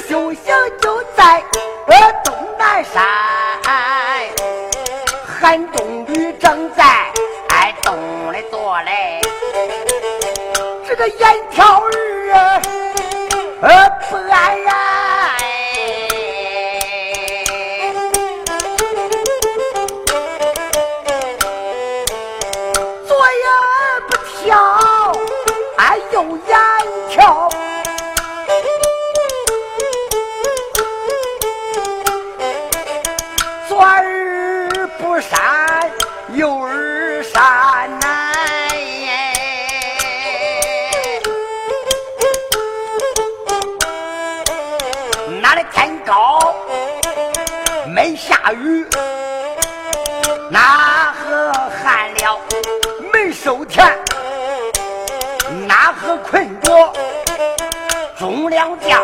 修行就在呃东南山，寒冬里正在哎东里坐嘞，这个眼挑儿啊，呃不安然。种粮将，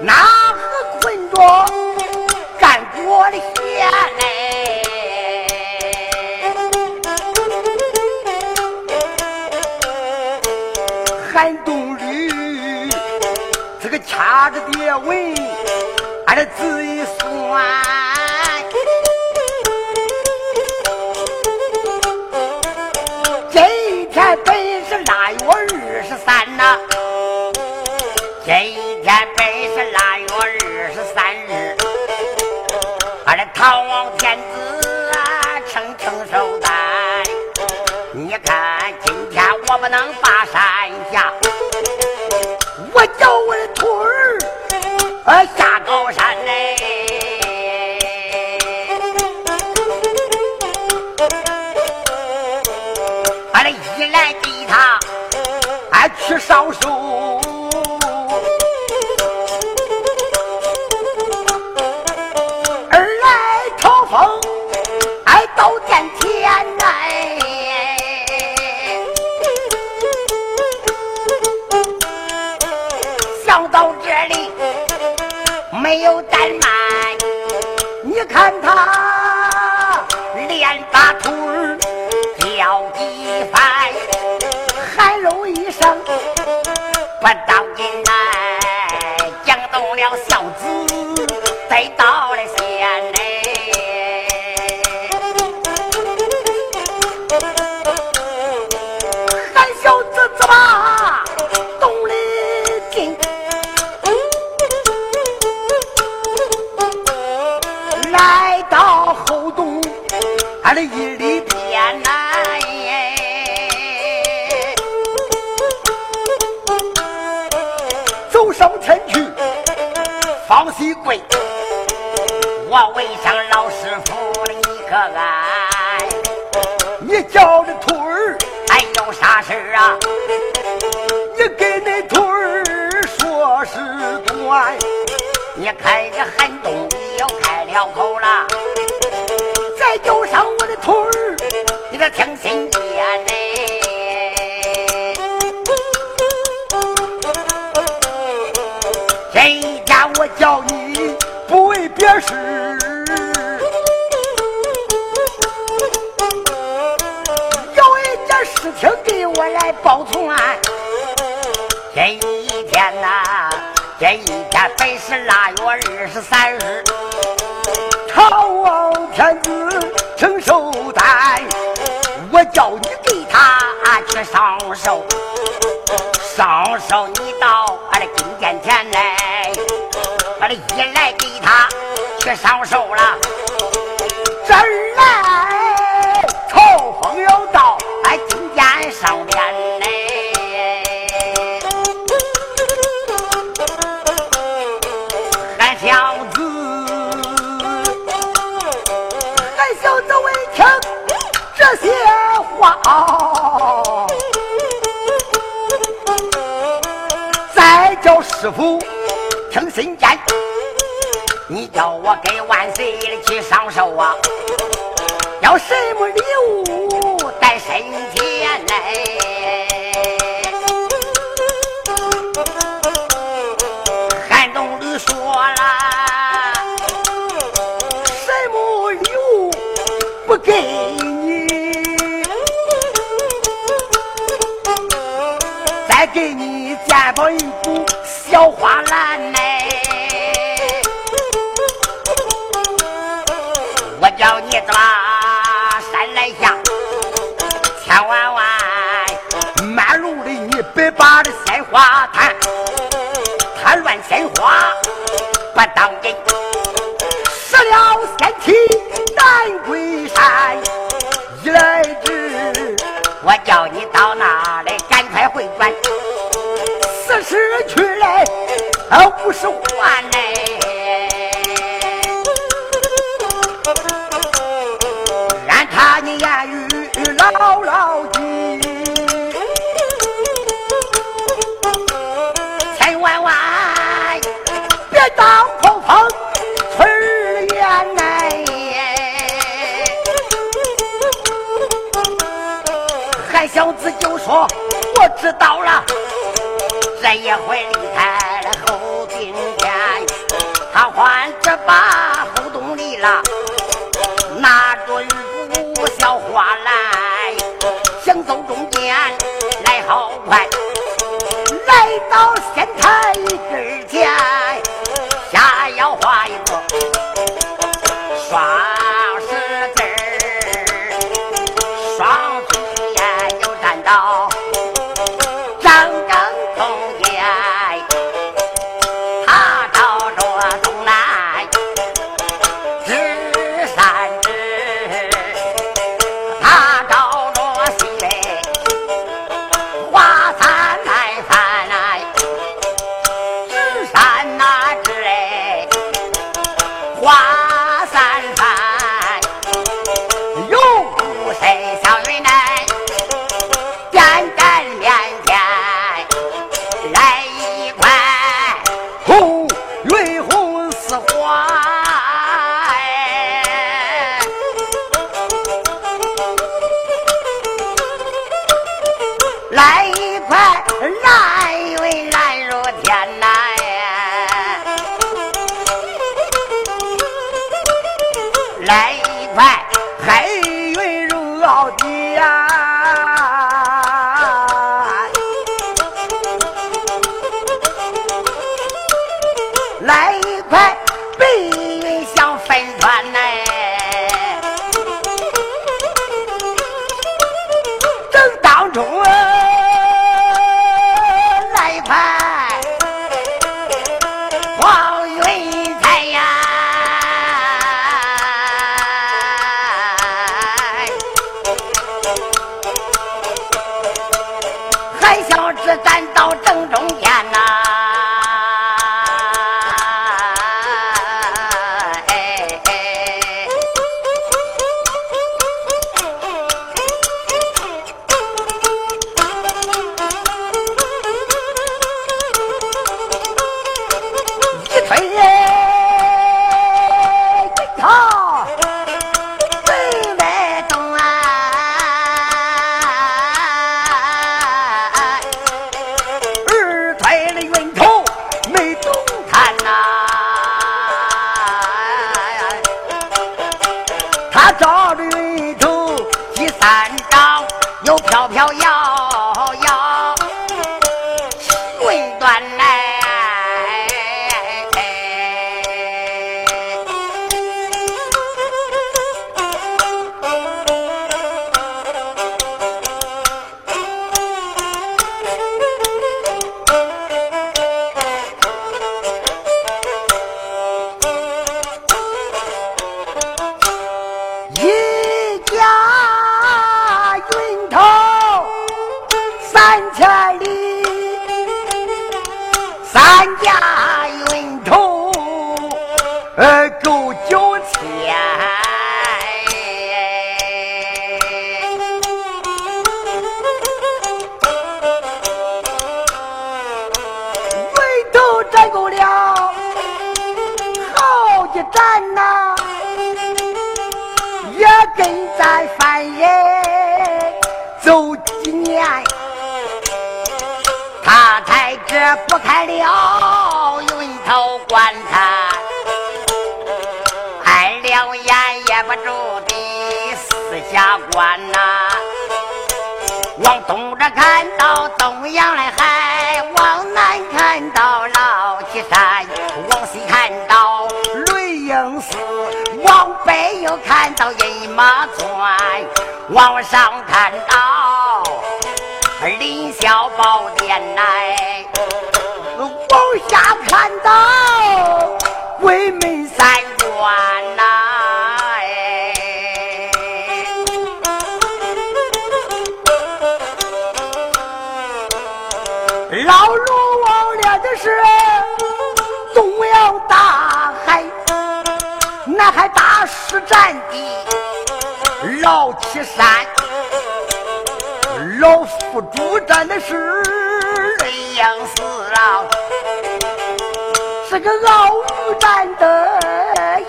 哪河困着干国的闲嘞。寒冬里，这个掐着蝶尾，俺这仔一算，唐王天子啊，称称寿诞。你看今天我不能把山下，我叫我的徒儿，呃下高山嘞。俺的一来给他俺去烧手。啥事儿啊？你给那徒儿说是短。你看这寒冬你又开了口了，再叫上我的徒儿，你得听心眼嘞。这一天我叫你不为别事，我来报传。这一天呐、这一天本是腊月二十三日，朝王天子承寿诞，我叫你给他去上寿，上寿你到俺的金殿前来，俺的一来给他去上寿了，小话，再叫师傅听心间，你叫我给万岁爷去上寿啊！要什么礼物带身前来？韩东吕说了，什么礼物不给给你肩膀一股小花篮呢？我叫你抓山来下，千万万满路的你别把这鲜花贪，贪乱鲜花不当真，失了仙气难归山。一来之，我叫你到不是我来。俺他你言语牢牢记，千万万别当破风吹儿言来。韩小子就说：“我知道了，这一回把后洞里了。”拿着一股小花来，行走中间来好快，来到仙台不开了云头棺材，开了眼也不住的四下观呐。往东这看到东阳的海，往南看到老岐山，往西看到雷英寺，往北又看到饮马村，往上看到凌霄宝殿来，下看到鬼门三关呐。老龙王了的是东洋大海，南海大石占地，老七山，老副主占的是是个鳌鱼占的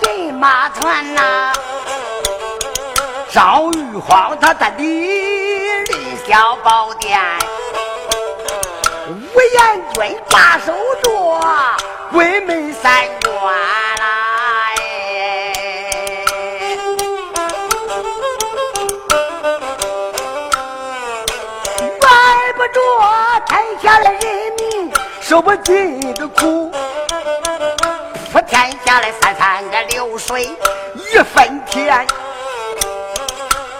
饮马团呐，赵玉皇他占的凌霄宝殿。吴彦军把守着鬼门三关啦，怪不着天下的人民受不尽的苦，普天下来三三个流水一分田，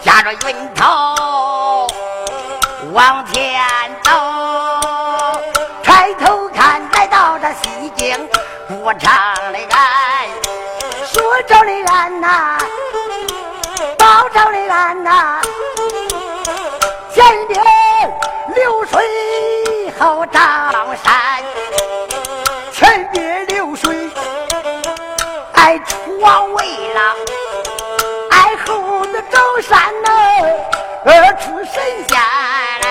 驾着云头往前走。抬头看，来到这西京不长的岸，说着的岸呐，报着的岸呐，前边流水后张山，王位了，爱后的张山呐，而出神仙来。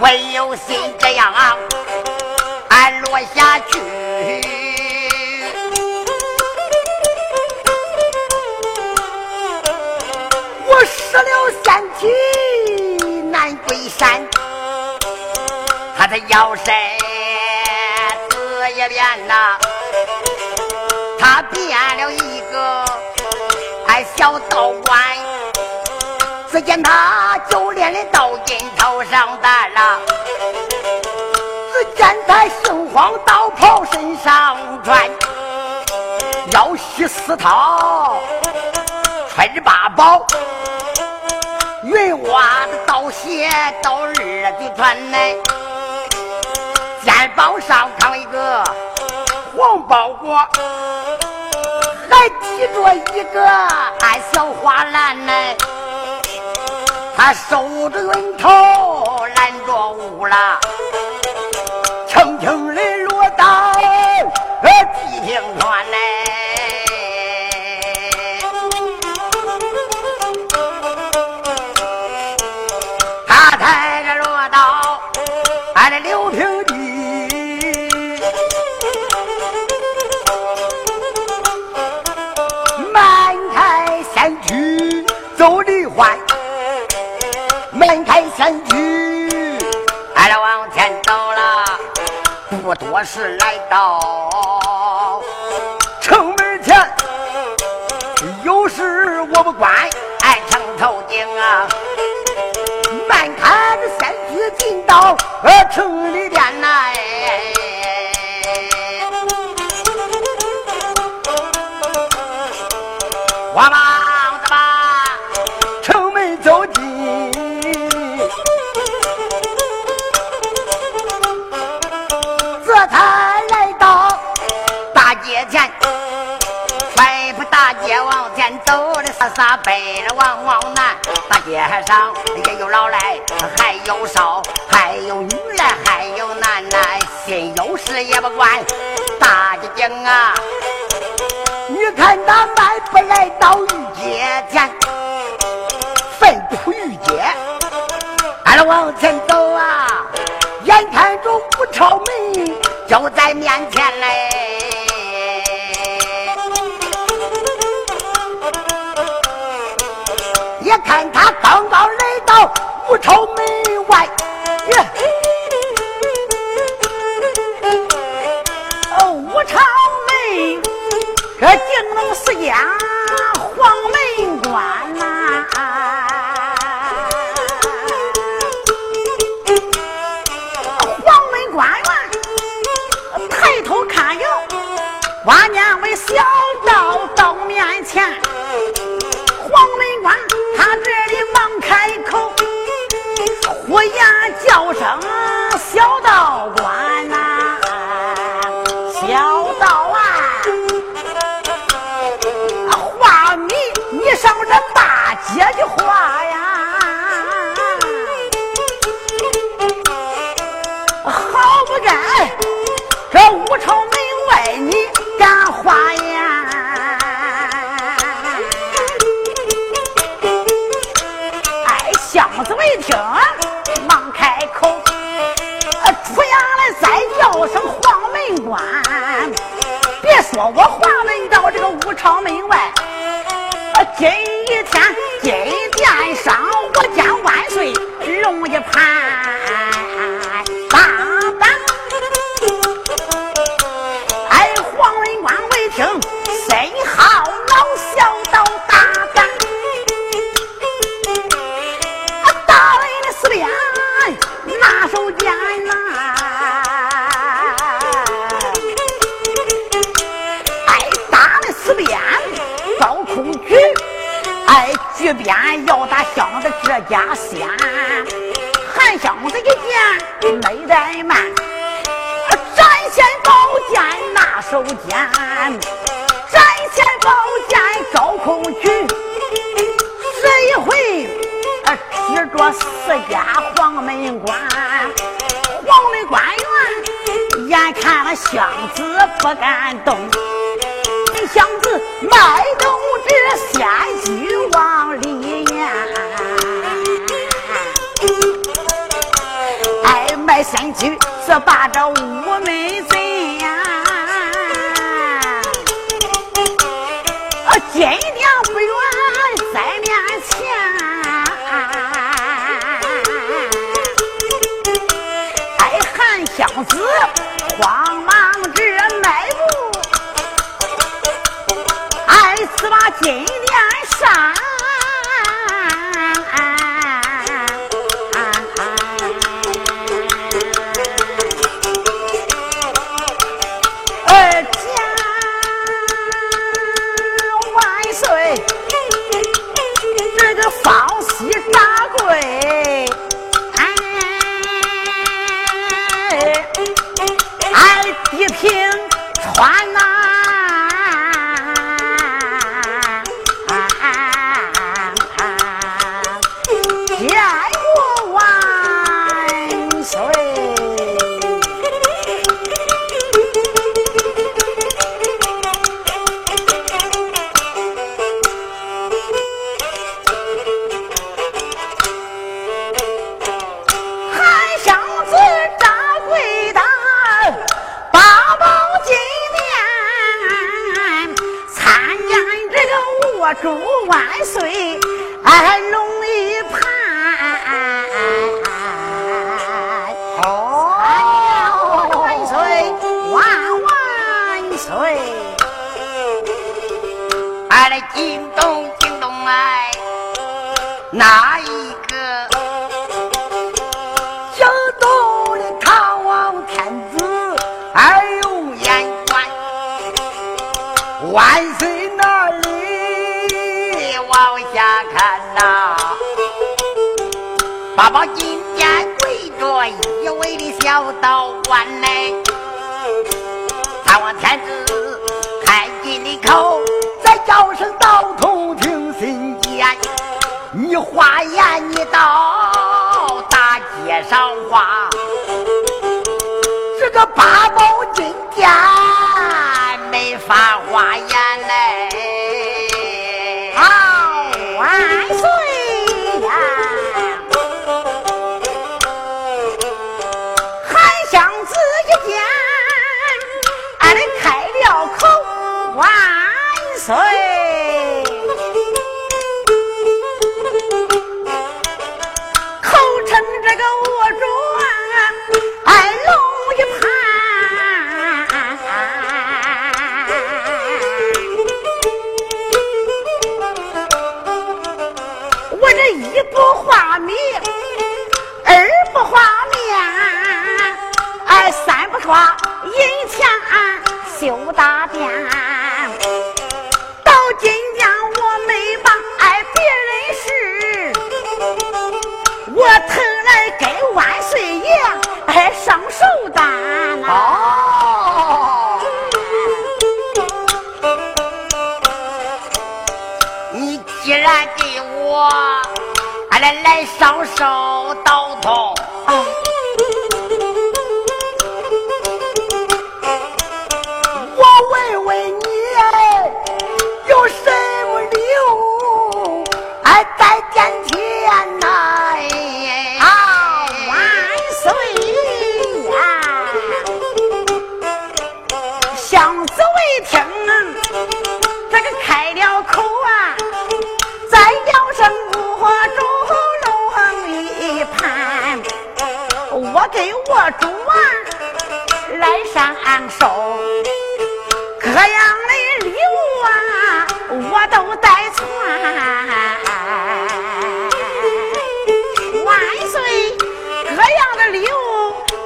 唯有心这样安落下去，我失了仙体难归山，他的腰身子也变呐，他变了一个哎小道观。只见他就连的到金头上戴了，只见他杏黄道袍身上穿，腰系丝绦，穿着八宝，云袜子刀鞋到二的穿来，肩膀上扛一个黄包裹，还提着一个小花篮呢。他守着云头拦着雾了，多时来到城门前。有时我不管，爱，城头顶啊，慢看着仙躯进到呃城里边来，我忙撒背着往往南大街上也有老来还有少还有女来还有男来心有事也不管。大街景啊你看他迈步来到御街前粪土御街俺往前走啊眼看着不朝门就在面前嘞。我看他刚刚来到武朝门外，武朝门，这顶楼是见黄门关呐。黄门关啊，抬头看哟，万年为小道到面前。叫声。我话问到这个武昌门外今一天今殿上我将万岁龙一盘方西大柜，哎，哎，一瓶穿呐。个八来烧烧刀头。俺来来上手，各样的礼物啊我都带穿，万岁，各样的礼物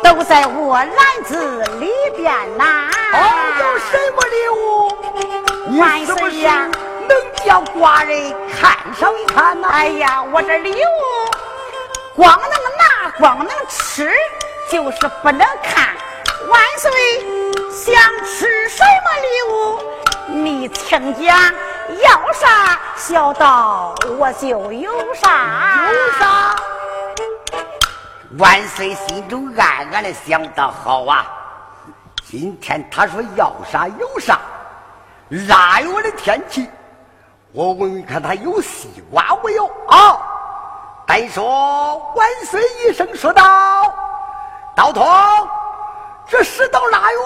都。在我篮子里边呐，哦，有什么礼物？万岁呀，能叫寡人看上一看呐？哎呀，我这礼物光能拿，光能吃，就是不能看。万岁想吃什么礼物？你请讲，要啥小道我就有啥，有啥？万岁心中暗暗的想到：好啊，今天他说要啥有啥，腊月的天气，我问问看他有西瓜没有啊？单说万岁一声说道：“道童，这时到腊月，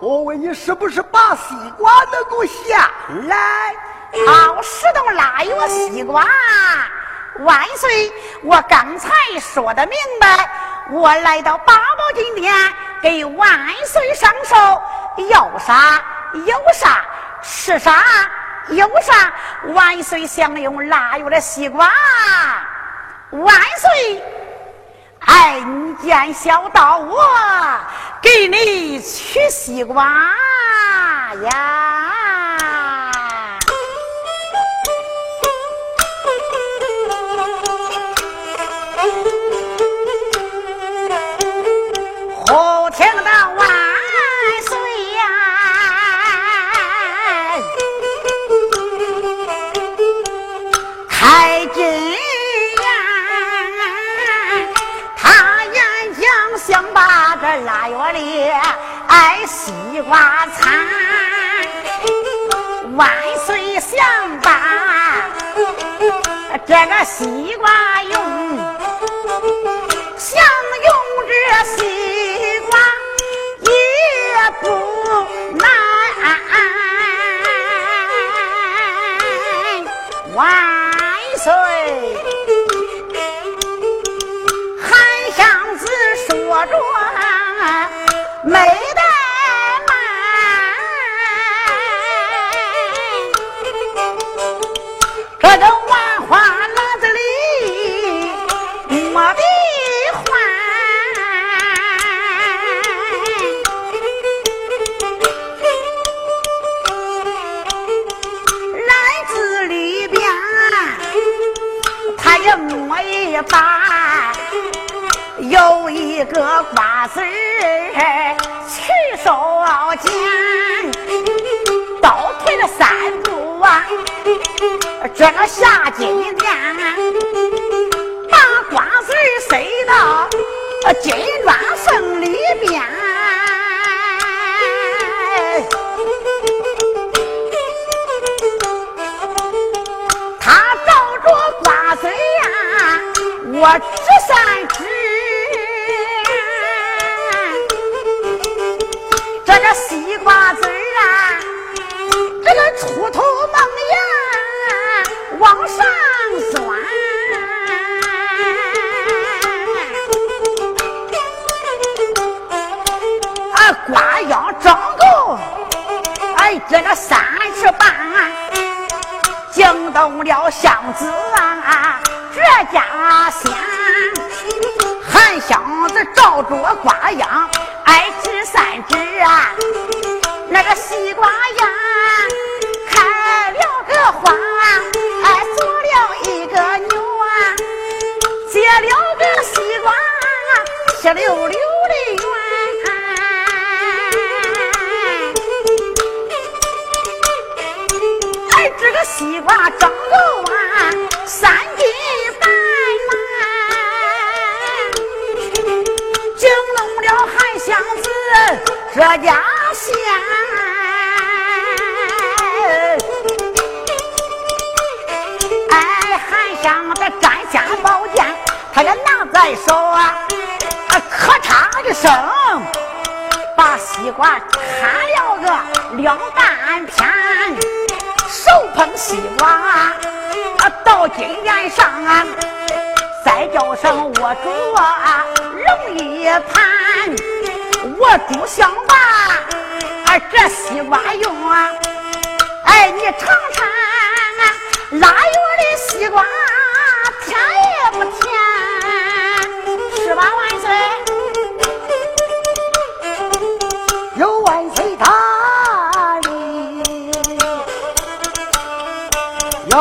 我问你是不是把西瓜能够下来？好，时到腊月西瓜。”万岁！我刚才说的明白，我来到八宝金殿给万岁上寿，要啥有啥，吃啥有啥。万岁享用腊月的西瓜，万岁！哎，你见小道，我给你取西瓜呀。爱西瓜餐，万岁想把这个西瓜用，个瓜子儿。手尖，倒退了三步啊！这个下金殿，把瓜子儿塞到金砖缝里边。他照着瓜子呀，我小箱子啊，这家乡，韩箱子照着瓜秧，爱织三织啊，那个西瓜秧，开了个花，还做了一个牛啊，结了个西瓜，啊，稀溜溜。这家县，哎，还想着摘下宝剑，他也拿在手啊，咔嚓一声，把西瓜砍了个两半片，手捧西瓜啊，到金殿上啊，再叫声我主啊，容一盘。我煮香吧，啊，这西瓜用啊，哎，你尝尝，腊月的西瓜甜也不甜，是吧，万岁？有万岁他哩，有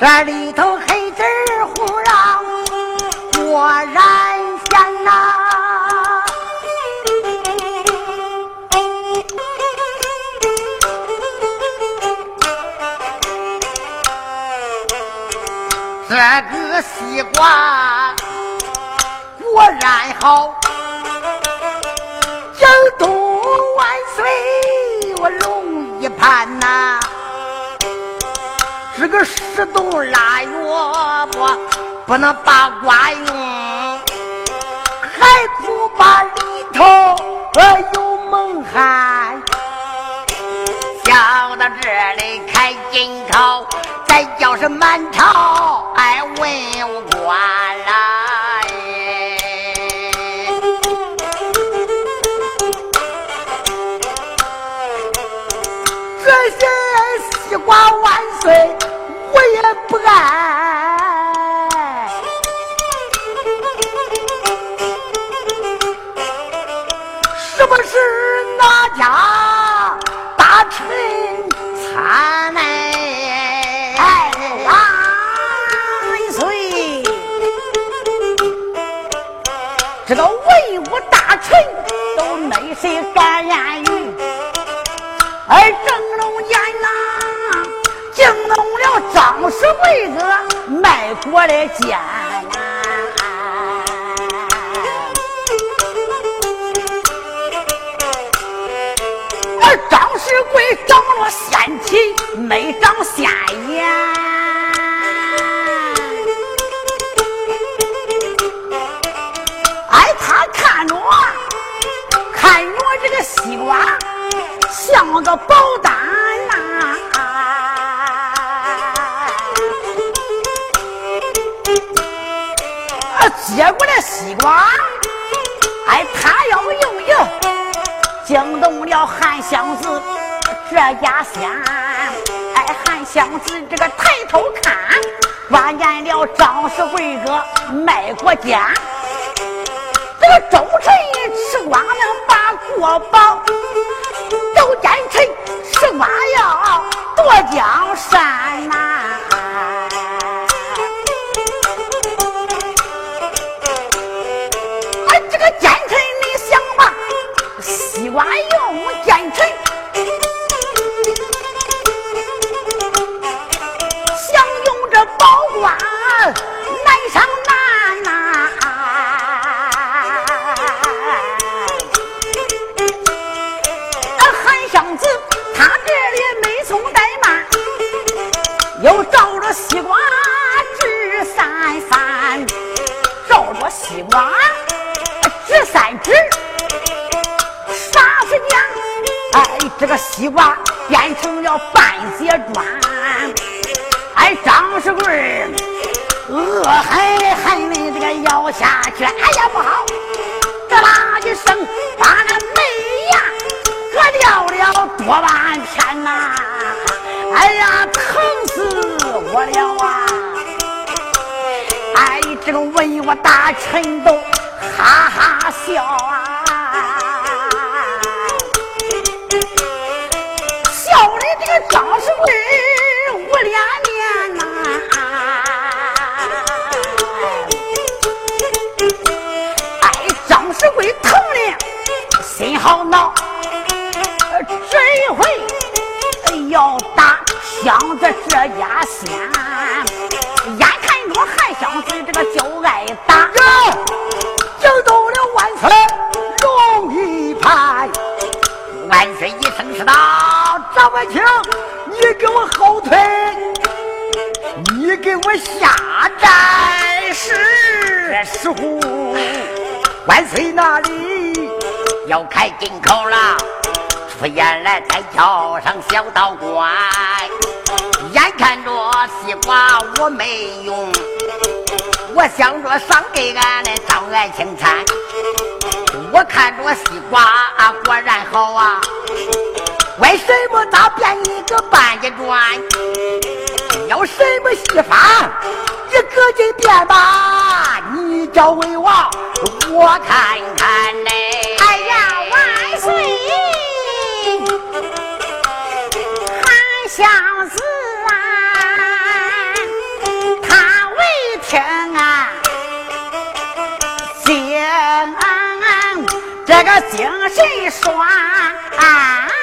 这里头黑纸糊让我染线呐，这个西瓜果然好，京东万岁，我龙一盘。这十冬腊月不不能把瓜用，还苦把里头有蒙汗。想到这里开金口，再叫是满朝哎文官没谁敢言语，而正龙眼呐，惊动了张氏贵子卖国的奸呐！而张世贵长了仙气，没长仙眼。个西瓜像个宝丹呐、啊，接过来西瓜，哎，他要用油，惊动了韩湘子这家仙。哎，韩湘子这个抬头看，关见了张氏贵哥卖国奸。这个周臣吃瓜能把国保，周奸臣十八要夺江山呐、俺，这个奸臣，你想吧，西瓜用西瓜变成了半截砖。哎，张世贵恶狠狠的这个咬下去，哎呀不好！这啦一声，把那门牙割掉了多半片呐！哎呀，疼死我了啊！哎，这个文武大臣都哈哈笑啊！想着这家先，眼看着韩湘子这个就挨打，惊动了万岁龙一派。万岁一声是道：“张万清，你给我后退，你给我下战时。石虎，万岁那里要开金口了。”敷衍来在桥上小道观，眼看着西瓜我没用，我想着赏给俺的张爱青餐。我看着西瓜啊果然好啊，为什么他变一个半截砖？要什么戏法，你赶紧变吧！你叫为王，我看看嘞。相子啊，他为天啊，精这个精神爽，啊。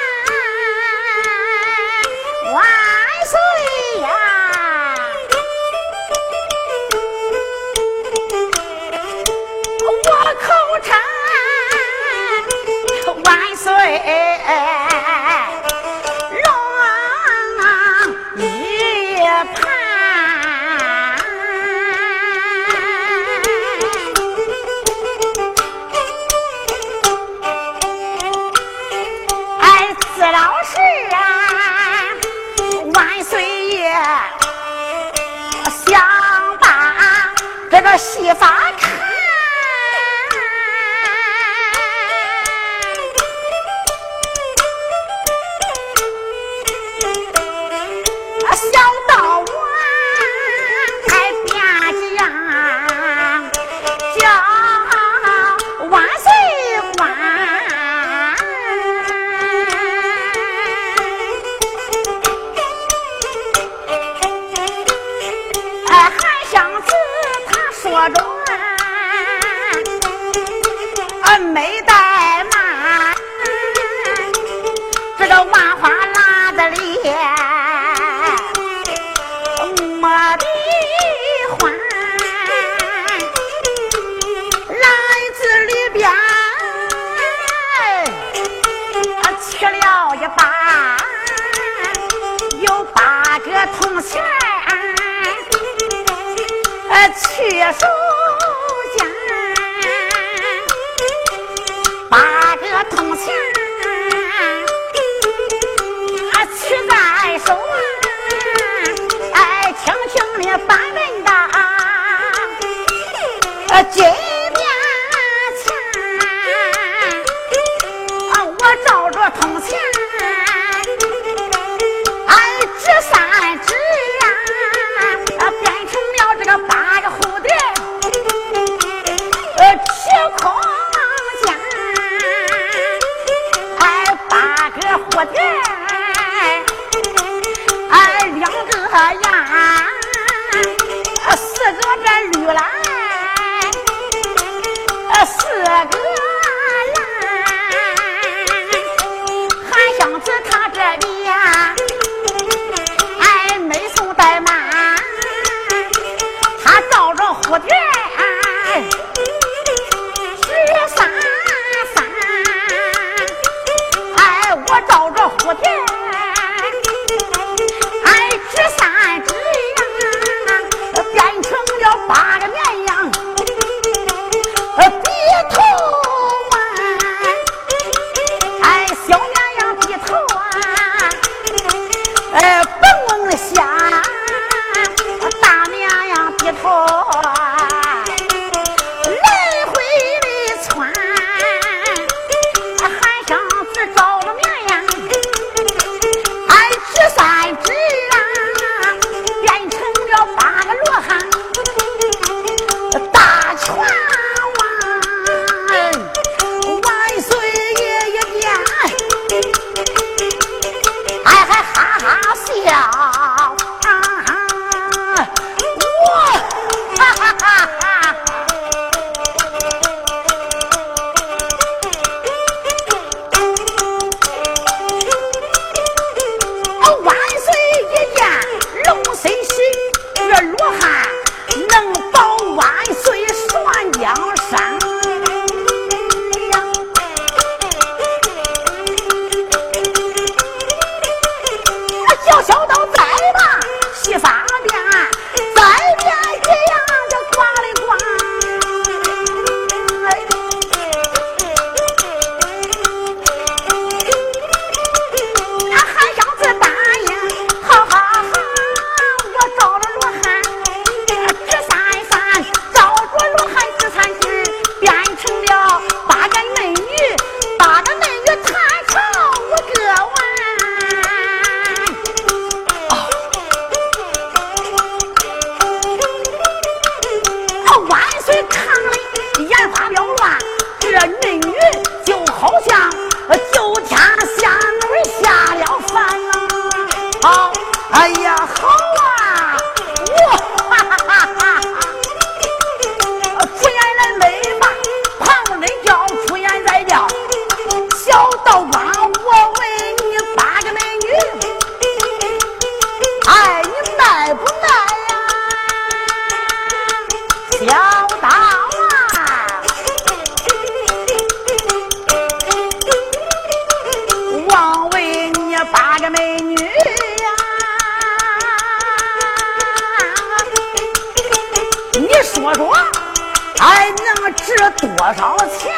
还能值多少钱？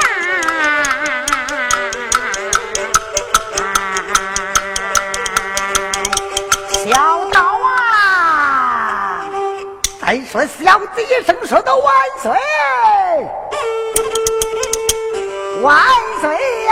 小刀啊！再说小子一声说的万岁，万岁！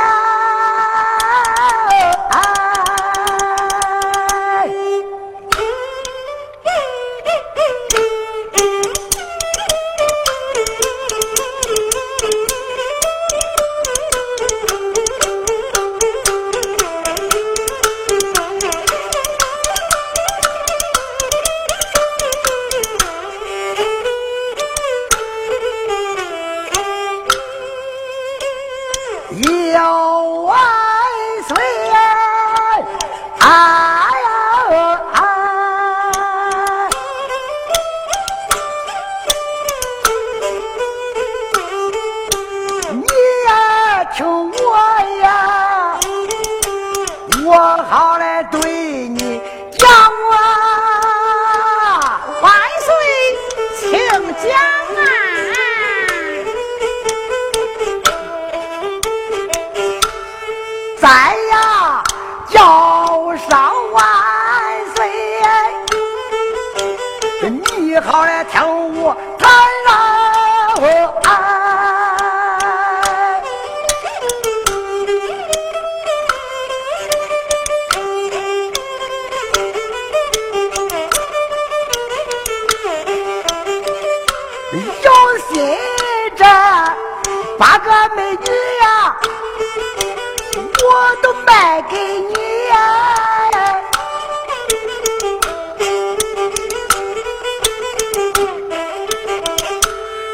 给你呀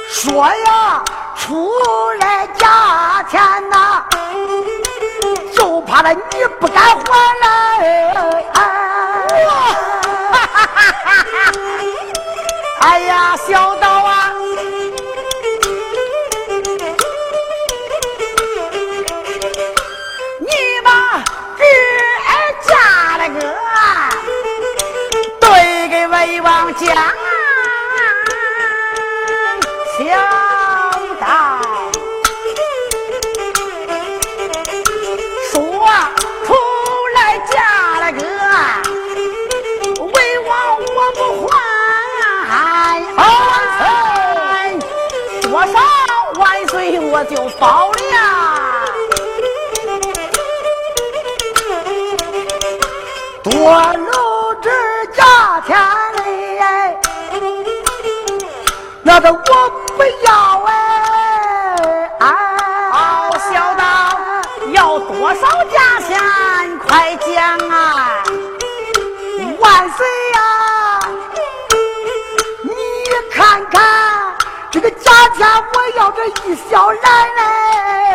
说呀出来价钱呐就怕了你不敢还来。哎呀小刀啊我不要哎，好小道要多少价钱？快讲啊！万岁呀、啊，你看看这个价钱，我要这一小篮嘞。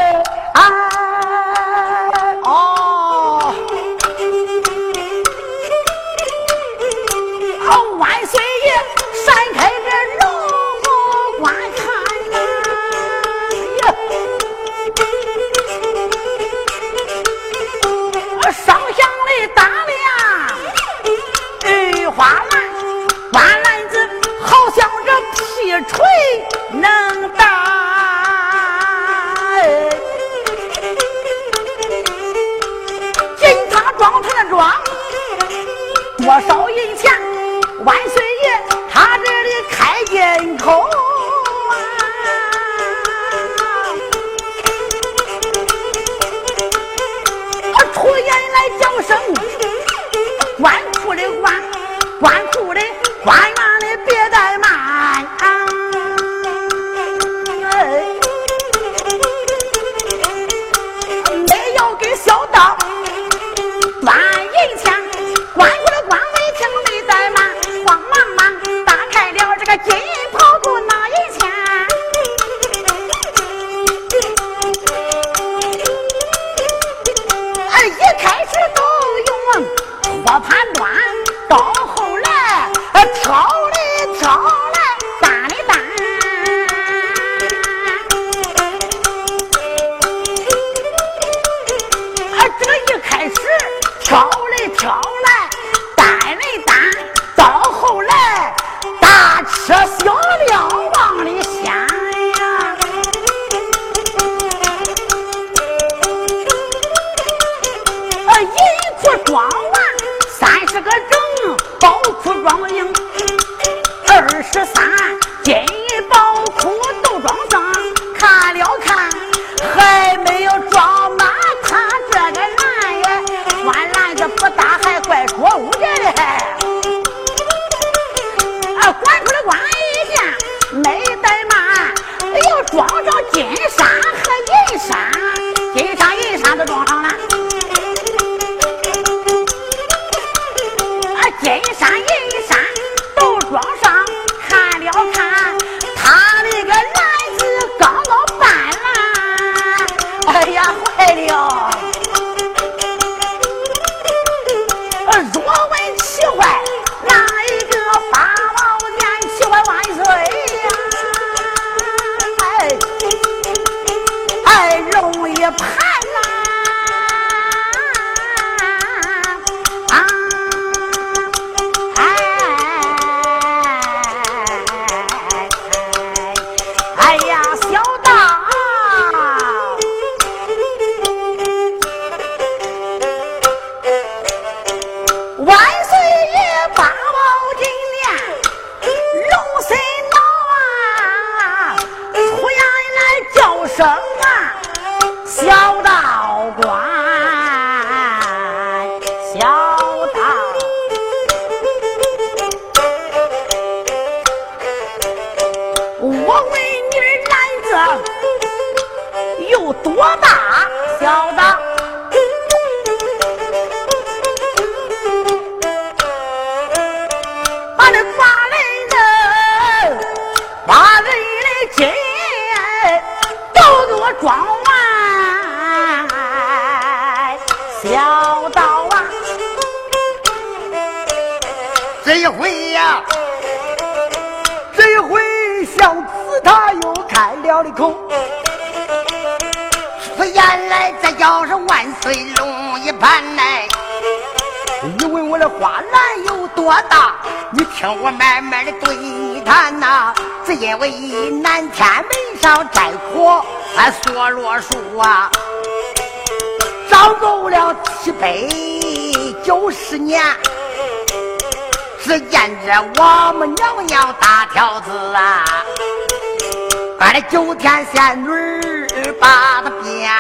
九天仙女把他编，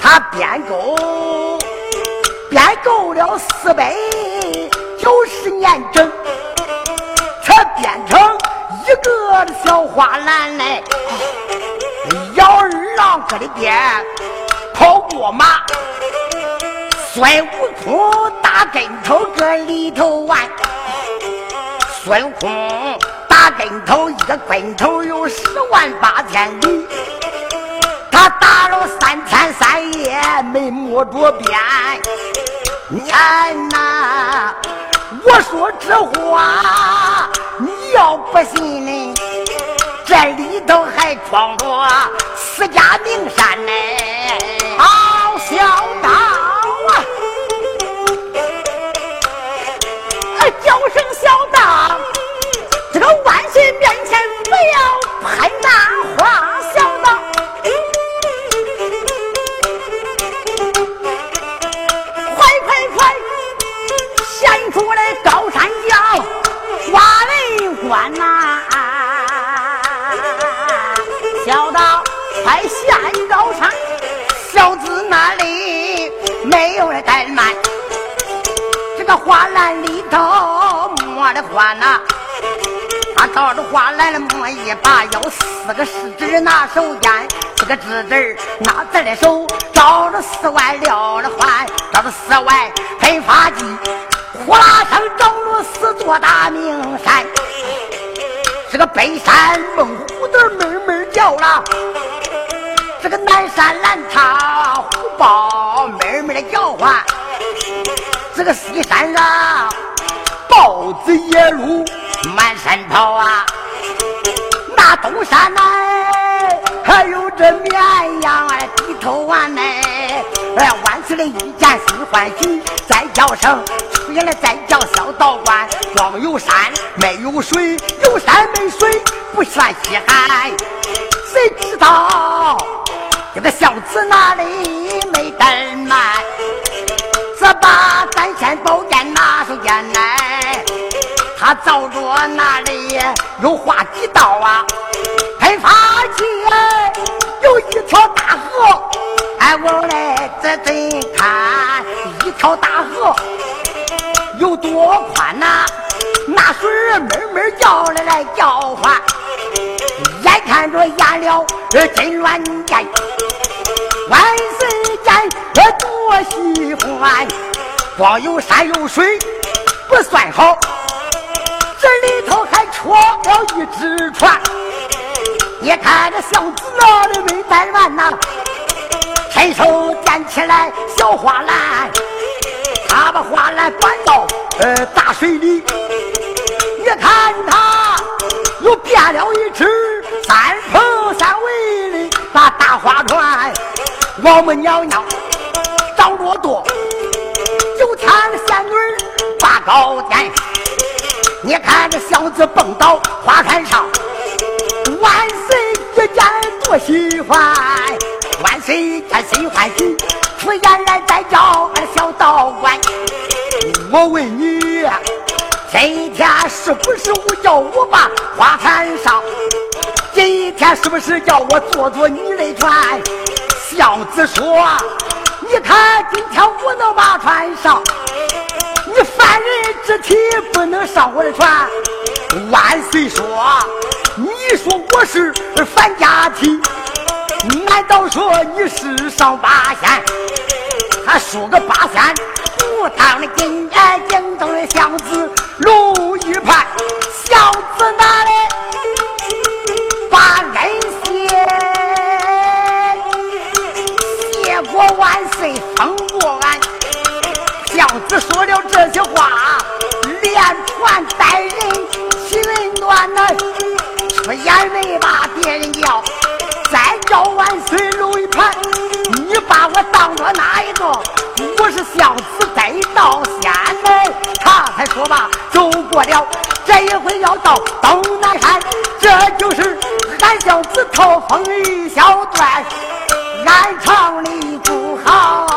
他编够，编够了四百九十年整，才编成一个小花篮来，姚二郎搁里边跑过马，孙悟空打跟头搁里头玩。孙悟空跟头，一个跟头有十万八千里。他打了三天三夜没摸着边。你看呐，我说这话你要不信呢，这里头还装着私家名山呢。好，小道不要拍那话。小道，快快快，献出来高山脚，花雷关呐！小道，快献高山，小子那里没有人怠慢。这个花篮里头没的花呐，他照着花篮了摸一把，有四个食指拿手间，四个指指拿在的手，照着四外撂了环，照着四外喷发剂，呼啦声着了四座大名山，这个北山猛虎的闷闷叫了，这个南山蓝茶虎豹闷闷的叫唤。这个西山上豹子野鹿满山跑啊，那东山来还有这绵羊哎，低头完哎，哎万岁的一见心欢喜，再叫声出现了再叫小道观，光有山没有水，有山没水不算稀罕，谁知道这个小子哪里没怠慢？这把三千宝剑拿手间来，他照着那里有画几道啊，喷发起有一条大河，哎我来这真看，一条大河。有多宽呐？那水儿闷闷叫来来叫唤，眼看着淹了真乱间。万岁见多喜欢，光有山有水不算好，这里头还戳了一只船。你看这小子那里没带完呐，伸手捡起来小花篮，他把花篮搬到呃大水里。你看他又变了一只三头三尾的那大花船。王母娘娘长着多，九天仙女把高天。你看这小子蹦到花坛上，万岁一见多喜欢，万岁见心欢喜，出言来再叫俺小道观。我问你，今天是不是我叫我把花坛上？今天是不是叫我坐坐你的船？小子说：“你看今天我能把船上，你凡人之体不能上我的船。”万岁说：“你说我是凡家体，难道说你是上八仙？他说个八仙，武当的金眼睛瞪的箱子龙一盘，小子哪里子说了这些话，连船带人心暖呐，出言没把别人叫，再叫万岁搂一盘，你把我当做哪一个？我是小子得到仙来，他才说吧，走过了这一回要到东南山，这就是俺小子逃风一小段。俺厂里不好。